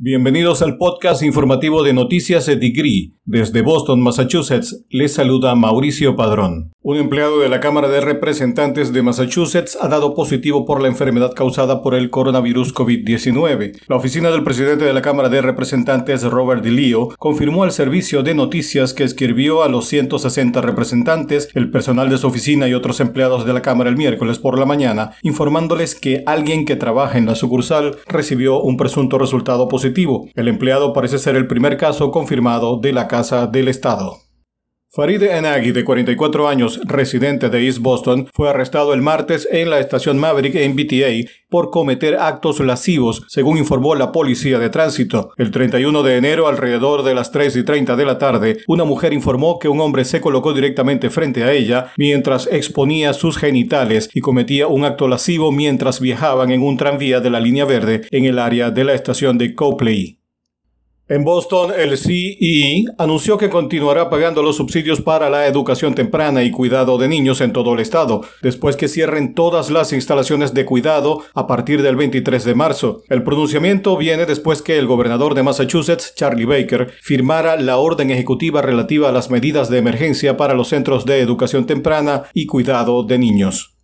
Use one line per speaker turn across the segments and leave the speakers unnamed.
Bienvenidos al podcast informativo de Noticias Degree. Desde Boston, Massachusetts, les saluda Mauricio Padrón. Un empleado de la Cámara de Representantes de Massachusetts ha dado positivo por la enfermedad causada por el coronavirus COVID-19. La oficina del presidente de la Cámara de Representantes, Robert DeLeo, confirmó al servicio de noticias que escribió a los 160 representantes, el personal de su oficina y otros empleados de la Cámara el miércoles por la mañana, informándoles que alguien que trabaja en la sucursal recibió un presunto resultado positivo. El empleado parece ser el primer caso confirmado de la Casa del Estado. Farid Enagi, de 44 años, residente de East Boston, fue arrestado el martes en la estación Maverick en BTA por cometer actos lascivos, según informó la policía de tránsito. El 31 de enero, alrededor de las 3 y 30 de la tarde, una mujer informó que un hombre se colocó directamente frente a ella mientras exponía sus genitales y cometía un acto lascivo mientras viajaban en un tranvía de la línea verde en el área de la estación de Copley. En Boston, el CEE anunció que continuará pagando los subsidios para la educación temprana y cuidado de niños en todo el estado, después que cierren todas las instalaciones de cuidado a partir del 23 de marzo. El pronunciamiento viene después que el gobernador de Massachusetts, Charlie Baker, firmara la orden ejecutiva relativa a las medidas de emergencia para los centros de educación temprana y cuidado de niños.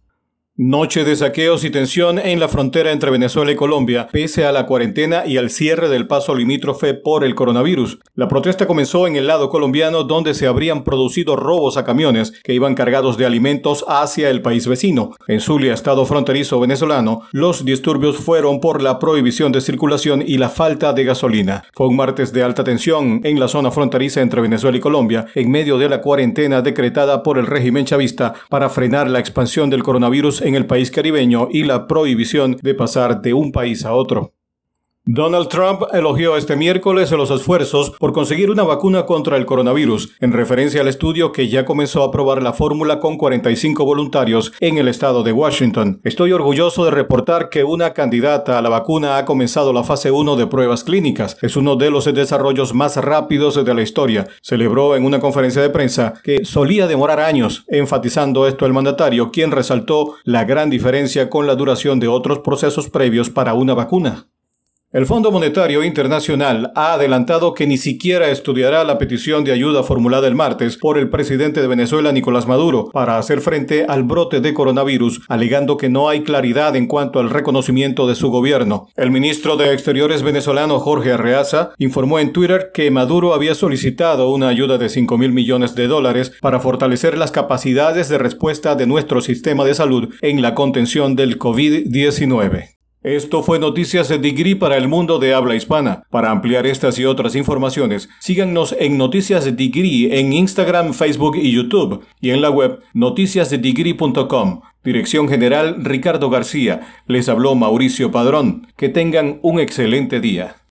Noche de saqueos y tensión en la frontera entre Venezuela y Colombia, pese a la cuarentena y al cierre del paso limítrofe por el coronavirus. La protesta comenzó en el lado colombiano, donde se habrían producido robos a camiones que iban cargados de alimentos hacia el país vecino. En Zulia, estado fronterizo venezolano, los disturbios fueron por la prohibición de circulación y la falta de gasolina. Fue un martes de alta tensión en la zona fronteriza entre Venezuela y Colombia, en medio de la cuarentena decretada por el régimen chavista para frenar la expansión del coronavirus en el país caribeño y la prohibición de pasar de un país a otro. Donald Trump elogió este miércoles los esfuerzos por conseguir una vacuna contra el coronavirus, en referencia al estudio que ya comenzó a probar la fórmula con 45 voluntarios en el estado de Washington. Estoy orgulloso de reportar que una candidata a la vacuna ha comenzado la fase 1 de pruebas clínicas. Es uno de los desarrollos más rápidos de la historia. Celebró en una conferencia de prensa que solía demorar años, enfatizando esto el mandatario, quien resaltó la gran diferencia con la duración de otros procesos previos para una vacuna. El Fondo Monetario Internacional ha adelantado que ni siquiera estudiará la petición de ayuda formulada el martes por el presidente de Venezuela, Nicolás Maduro, para hacer frente al brote de coronavirus, alegando que no hay claridad en cuanto al reconocimiento de su gobierno. El ministro de Exteriores venezolano, Jorge Arreaza, informó en Twitter que Maduro había solicitado una ayuda de 5 mil millones de dólares para fortalecer las capacidades de respuesta de nuestro sistema de salud en la contención del COVID-19. Esto fue Noticias de Degree para el mundo de habla hispana. Para ampliar estas y otras informaciones, síganos en Noticias de Degree en Instagram, Facebook y YouTube y en la web noticiasdedegree.com. Dirección General Ricardo García. Les habló Mauricio Padrón. Que tengan un excelente día.